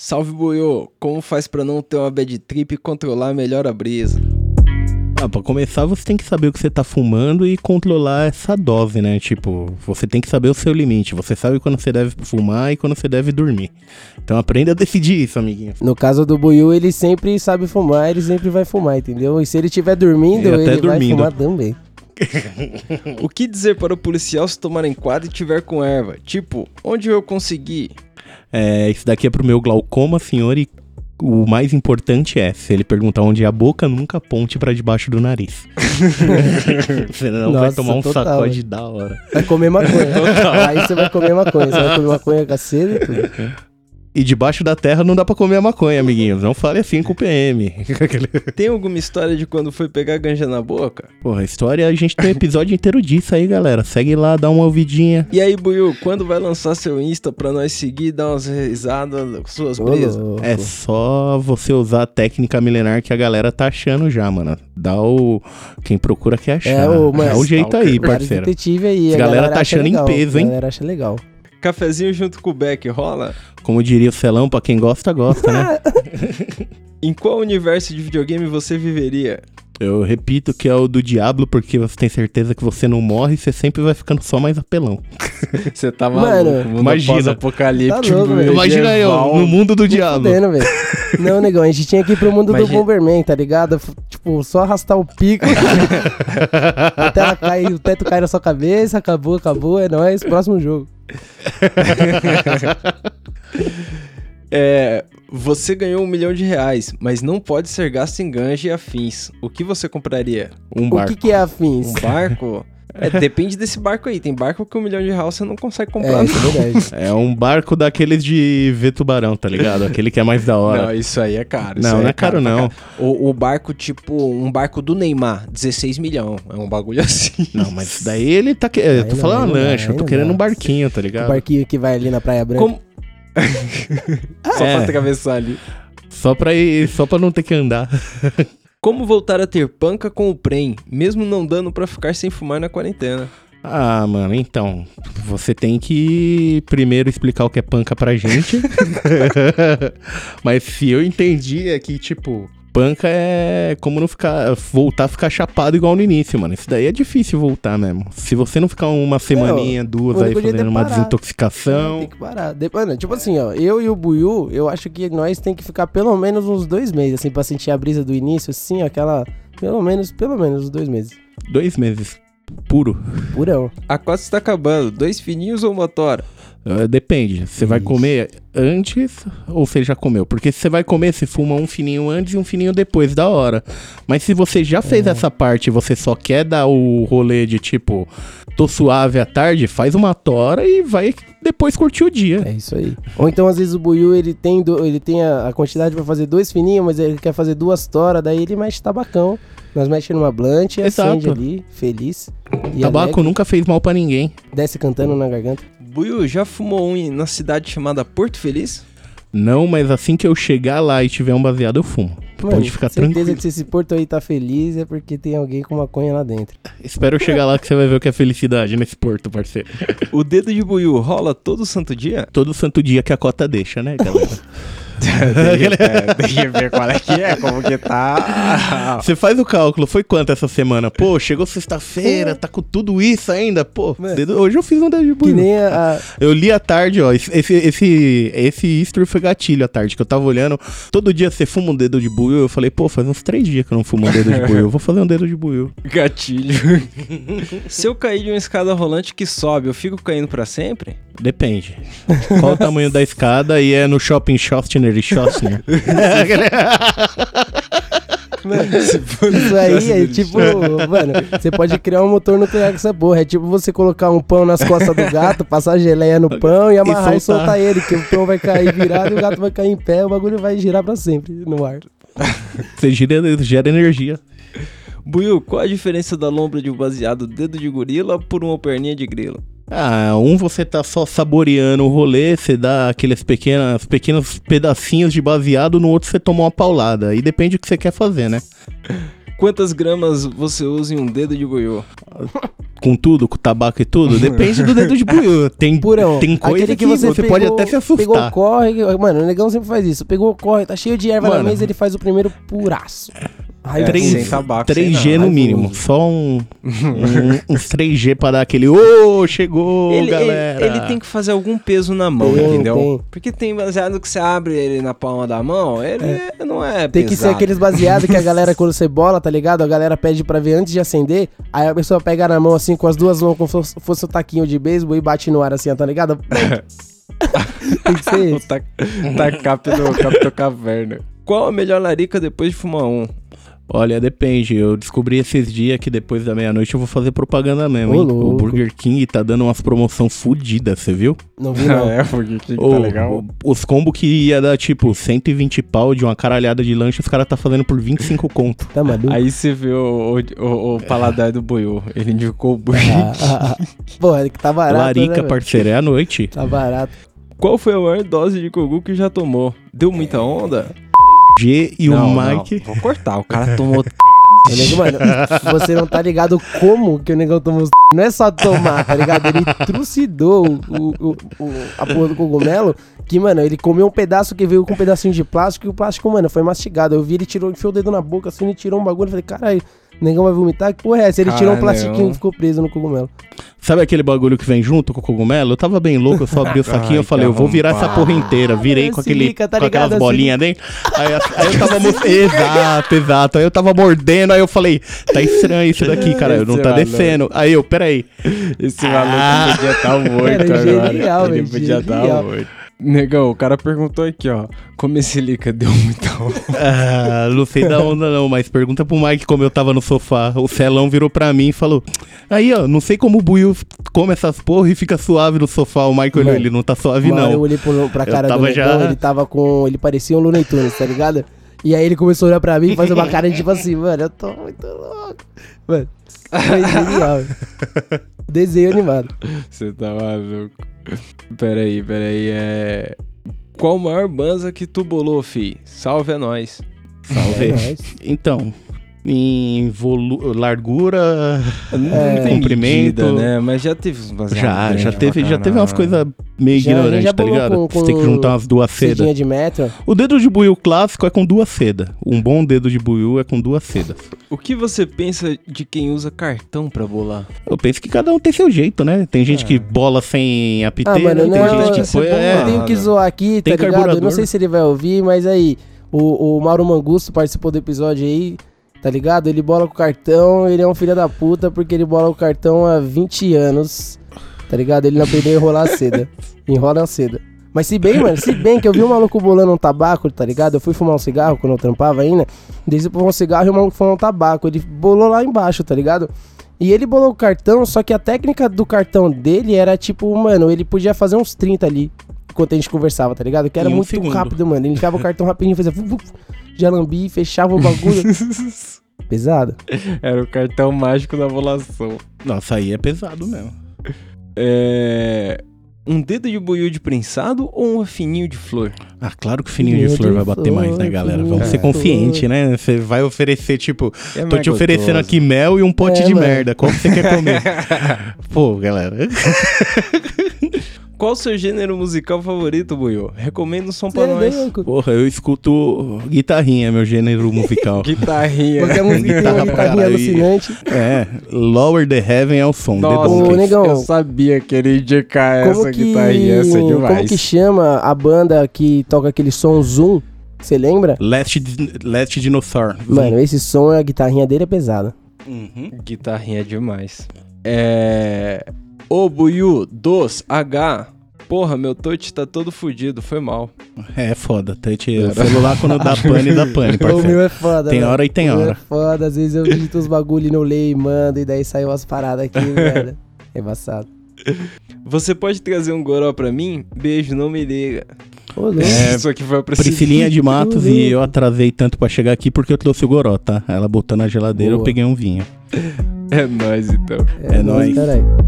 Salve Buiô, como faz pra não ter uma bad trip e controlar melhor a brisa? Ah, pra começar, você tem que saber o que você tá fumando e controlar essa dose, né? Tipo, você tem que saber o seu limite. Você sabe quando você deve fumar e quando você deve dormir. Então aprenda a decidir isso, amiguinho. No caso do Buiu, ele sempre sabe fumar, ele sempre vai fumar, entendeu? E se ele estiver dormindo, ele dormindo. vai fumar também. O que dizer para o policial se tomar em quadro e tiver com erva? Tipo, onde eu consegui? É, isso daqui é pro meu glaucoma, senhor, e o mais importante é, se ele perguntar onde é a boca, nunca aponte pra debaixo do nariz. Senão vai Nossa, tomar um total, sacode da hora. Vai comer maconha. Aí você vai comer maconha. Você vai comer maconha cacete e tudo. E debaixo da terra não dá pra comer a maconha, amiguinhos. Não fale assim com o PM. Tem alguma história de quando foi pegar ganja na boca? Porra, a história, a gente tem um episódio inteiro disso aí, galera. Segue lá, dá uma ouvidinha. E aí, Buiu, quando vai lançar seu Insta pra nós seguir e dar umas risadas com suas louco. É só você usar a técnica milenar que a galera tá achando já, mano. Dá o. Quem procura quer achar. É, ô, mas- é o jeito aí, parceiro. detetive aí. A galera tá acha achando em legal, peso, hein? A galera acha legal. Cafezinho junto com o Beck rola? Como diria o Celão, pra quem gosta, gosta, né? Em qual universo de videogame você viveria? Eu repito que é o do Diablo, porque você tem certeza que você não morre e você sempre vai ficando só mais apelão. Você tá Mano, maluco, mundo imagina. pós-apocalíptico, Tá louco. Imagina eu, no mundo do Diablo. Fudendo. Não, negão, a gente tinha que ir pro mundo Imagina- do Bomberman, tá ligado? Tipo, só arrastar o pico. até ela cai, o teto cai na sua cabeça, acabou, acabou, é nóis, próximo jogo. É, você ganhou um milhão de reais, mas não pode ser gasto em ganja e afins. O que você compraria? Um O barco. que, que é afins? Um barco? É, depende desse barco aí. Tem barco que um milhão de reais você não consegue comprar. É, isso é verdade. É um barco daqueles de ver tubarão, tá ligado? Aquele que é mais da hora. Não, isso aí é caro. isso Não, não é caro, pra não. O, o barco, tipo, um barco do Neymar, 16 milhão. É um bagulho assim. Não, mas daí ele tá. Que... Eu tô não, falando não lancha, eu tô não querendo um barquinho, tá O ligado? barquinho que vai ali na Praia Branca. Como... Só É. pra atravessar ali. Só pra ir, só pra não ter que andar. Como voltar a ter panca com o Prem, mesmo não dando pra ficar sem fumar na quarentena? Ah, mano, então. Você tem que primeiro explicar o que é panca pra gente. Mas se eu entendi é que, tipo, panca é como não ficar. voltar a ficar chapado igual no início, mano. Isso daí é difícil voltar mesmo. Se você não ficar uma semaninha, duas o aí fazendo uma desintoxicação. Tem que parar. De- Mano, tipo assim, ó, eu e o Buiu, eu acho que nós tem que ficar pelo menos uns dois meses, assim, pra sentir a brisa do início, assim, aquela. Pelo menos, pelo menos uns dois meses. Dois meses. Puro. Purão. A cota está acabando. Dois fininhos ou uma Eh, Depende. Você vai comer antes ou você já comeu? Porque se você vai comer, você fuma um fininho antes e um fininho depois, da hora. Mas se você já fez É. essa parte e você só quer dar o rolê de tipo, tô suave à tarde, faz uma tora e vai depois curtir o dia. É isso aí. Ou então, às vezes, o Buiu, ele tem, do- ele tem a, a quantidade pra fazer dois fininhos, mas ele quer fazer duas toras, daí ele mexe tabacão. Nós mexe numa blunt e Exato. acende ali, feliz. Tabaco alegre, nunca fez mal pra ninguém. Desce cantando na garganta. Buiu, já fumou um em- na cidade chamada Porto Feliz? Não, mas assim que eu chegar lá e tiver um baseado, eu fumo. Mano, Pode ficar certeza tranquilo. que se esse porto aí tá feliz é porque tem alguém com maconha lá dentro. Espero eu chegar lá que você vai ver o que é felicidade nesse porto, parceiro. O dedo de Buiu rola todo santo dia? Todo santo dia que a cota deixa, né, galera? é, tem que ver qual é que é, como que tá. Você faz o cálculo, foi quanto essa semana? Pô, chegou sexta-feira, tá com tudo isso ainda? Pô, dedo- hoje eu fiz um dedo de Que buio. nem a. Eu li à tarde, ó, esse, esse, esse, esse history foi gatilho à tarde, que eu tava olhando, todo dia você fuma um dedo de buio, eu falei, pô, faz uns três dias que eu não fumo um dedo de buio, eu vou fazer um dedo de buio. Gatilho. Se eu cair de uma escada rolante que sobe, eu fico caindo pra sempre? Depende. Qual o tamanho da escada e é no shopping Schostner e Schostner? Isso aí é tipo. Mano, você pode criar um motor nuclear com essa porra. É tipo você colocar um pão nas costas do gato, passar geleia no pão e amarrar e soltar, soltar. ele, que o pão vai cair virado e o gato vai cair em pé, o bagulho vai girar pra sempre no ar. Você gira, gera energia. Buiu, qual a diferença da lombra de um baseado dedo de gorila por uma perninha de grilo? Ah, um você tá só saboreando o rolê, você dá aqueles pequenas, pequenos pedacinhos de baseado, no outro você toma uma paulada. Aí depende do que você quer fazer, né? Quantas gramas você usa em um dedo de buiú? Com tudo, com tabaco e tudo, depende do dedo de buiú. Tem, Purão. tem coisa aquele que, você, pegou- pode até se Pegou assustar. corre, mano, o negão sempre faz isso. Pegou corre, tá cheio de erva na Mano. mesa, ele faz o primeiro puraço. Aí É, eu- sem Três, tabaco, sem 3G nada. no mínimo. Só um, um- uns 3G pra dar aquele ô, chegou, Ele, ele, galera. ele tem que fazer algum peso na mão, Tem, entendeu? tem. Porque tem baseado que você abre ele na palma da mão, ele não é Tem que ser pesado. aqueles baseados que a galera, quando você bola, tá ligado? A galera pede pra ver antes de acender. Aí a pessoa pega na mão assim, com as duas mãos, como se fosse- um taquinho de beisebol e bate no ar assim, tá ligado? Tem que ser O isso. ta- Tacap do Capitão Caverna. Qual a melhor larica depois de fumar um? Olha, depende. Eu descobri esses dias que depois da meia-noite eu vou fazer propaganda mesmo, Ô, hein? louco. O Burger King tá dando umas promoção fodidas, você viu? Não vi não. é, porque que Ô, tá legal. o- Os combos que ia dar, tipo, 120 pau de uma caralhada de lanche, os caras tá fazendo por 25 conto. Tá maluco? Aí você vê o, o, o- o paladar do boiú. Ele indicou o Burger Ah, ah, ah. Pô, é que tá barato, Larica, né, parceiro, é à noite. Tá barato. Qual foi a maior dose de cogu que já tomou? Deu muita onda? G e Não, o não, Mike. Vou cortar, o cara tomou. Nego, mano, você não tá ligado como que o negão tomou os... Não é só tomar, tá ligado? Ele trucidou o, o, o- a porra do cogumelo, que, mano, ele comeu um pedaço que veio com um pedacinho de plástico e o plástico, mano, foi mastigado. Eu vi ele tirou, enfiou o dedo na boca, assim, ele tirou um bagulho, eu falei, caralho, o negão vai vomitar? Que porra é essa? Ele tirou um Caralho. plastiquinho e ficou preso no cogumelo. Sabe aquele bagulho que vem junto com o cogumelo? Eu tava bem louco, eu só abri o saquinho e falei, eu vou virar essa porra inteira. Virei com, aquele, tá com ligado? aquelas Se bolinhas dentro. Aí, aí eu tava... mo- exato, exato. Aí eu tava mordendo, aí eu falei, tá estranho isso daqui, cara, não Esse tá maluco. descendo. Aí eu, peraí. Esse Ah. maluco podia estar morto Cara, agora. genial, Ele velho, podia estar genial. morto. Negão, o cara perguntou aqui, ó. Como esse lica deu muita onda? Ah, não sei da onda não, mas pergunta pro Mike como eu tava no sofá. O Celão virou pra mim e falou: Aí, ó, não sei como o Buiu come essas porra e fica suave no sofá. O Mike olhou, Mano, ele não tá suave Uma hora eu não. olhei pro, pra Eu cara do tava negão, já- ele tava com... Ele parecia um Looney Tunes, tá ligado? E aí ele começou a olhar pra mim e fazer uma cara de tipo assim, mano, eu tô muito louco. Mano, genial. Desenho animado. Você tá maluco. Peraí, peraí, é. Qual a maior banza que tu bolou, fi? Salve a nós. Salve. É nóis. Então, em volu- largura. É. Comprimento. medida, né? Mas já teve baseados Já, já teve, já teve umas coisas meio Já- ignorantes, já tá ligado? com- Você tem que com juntar umas duas sedas. de metro. O dedo de buiu clássico é com duas sedas. Um bom dedo de buiu é com duas sedas. O que você pensa de quem usa cartão pra bolar? Eu penso que cada um tem seu jeito, né? Tem gente que bola sem Ah, apiteiro, mano, tem não, gente que põe... é é, Eu tenho que zoar aqui, Tem tá ligado? Eu não sei se ele vai ouvir, mas aí, o, o Mauro Mangusto participou do episódio aí, tá ligado? Ele bola com cartão, ele é um filho da puta porque ele bola com cartão há 20 anos, tá ligado? Ele não aprendeu a enrolar a seda. Enrola a seda. Mas se bem, mano, se bem que eu vi um maluco bolando um tabaco, tá ligado? Eu fui fumar um cigarro quando eu trampava ainda. Desde fumar um cigarro e o maluco fumou um tabaco. Ele bolou lá embaixo, tá ligado? E ele bolou o cartão, só que a técnica do cartão dele era tipo, mano, ele podia fazer uns 30 ali enquanto a gente conversava, tá ligado? Que era um muito segundo. rápido, mano. Ele ligava o cartão rapidinho, fazia fu- fu- já lambi, fechava o bagulho. Pesado. Era o cartão mágico da bolação. Nossa, aí é pesado mesmo. É. Um dedo de buiú de prensado ou um fininho de flor? Ah, claro que o fininho de Fininho flor de vai bater mais, né, flor, galera? Vamos de ser flor. consciente, né? Você vai oferecer, tipo, É tô te oferecendo gostoso. aqui mel e um pote É, de mano. merda. Qual que você quer comer? Pô, galera. Qual o seu gênero musical favorito, Buiú? Recomenda um som pra é nós. Porra, eu escuto guitarrinha, meu gênero musical. Guitarrinha. Qualquer música que tem uma guitarrinha caralho. alucinante. É, Lower the Heaven é o som. Nossa, The Ô, negão. eu sabia que ele ia indicar Como essa que, guitarrinha, essa é demais. como que chama a banda que toca aquele som Zoom? Você lembra? Last, Last Dinosaur. Mano, esse som, a guitarrinha dele é pesada. Uhum. Guitarrinha é demais. É. Ô, Buiú, dos, H. Porra, meu touch tá todo fudido, foi mal. É foda. Touch, o celular quando dá pane, dá pane, O parceiro. meu é foda, Tem mano. hora e tem O meu hora. É foda, às vezes eu digito os bagulho e não leio e mando, e daí saiu umas paradas aqui, velho. É embaçado. Você pode trazer um goró pra mim? Beijo, não me liga. É, Isso aqui foi pra Priscilinha de Matos e eu atrasei tanto pra chegar aqui porque eu trouxe o goró, tá? Ela botou na geladeira, eu Boa. peguei um vinho. É nóis, então. é nóis. Caralho.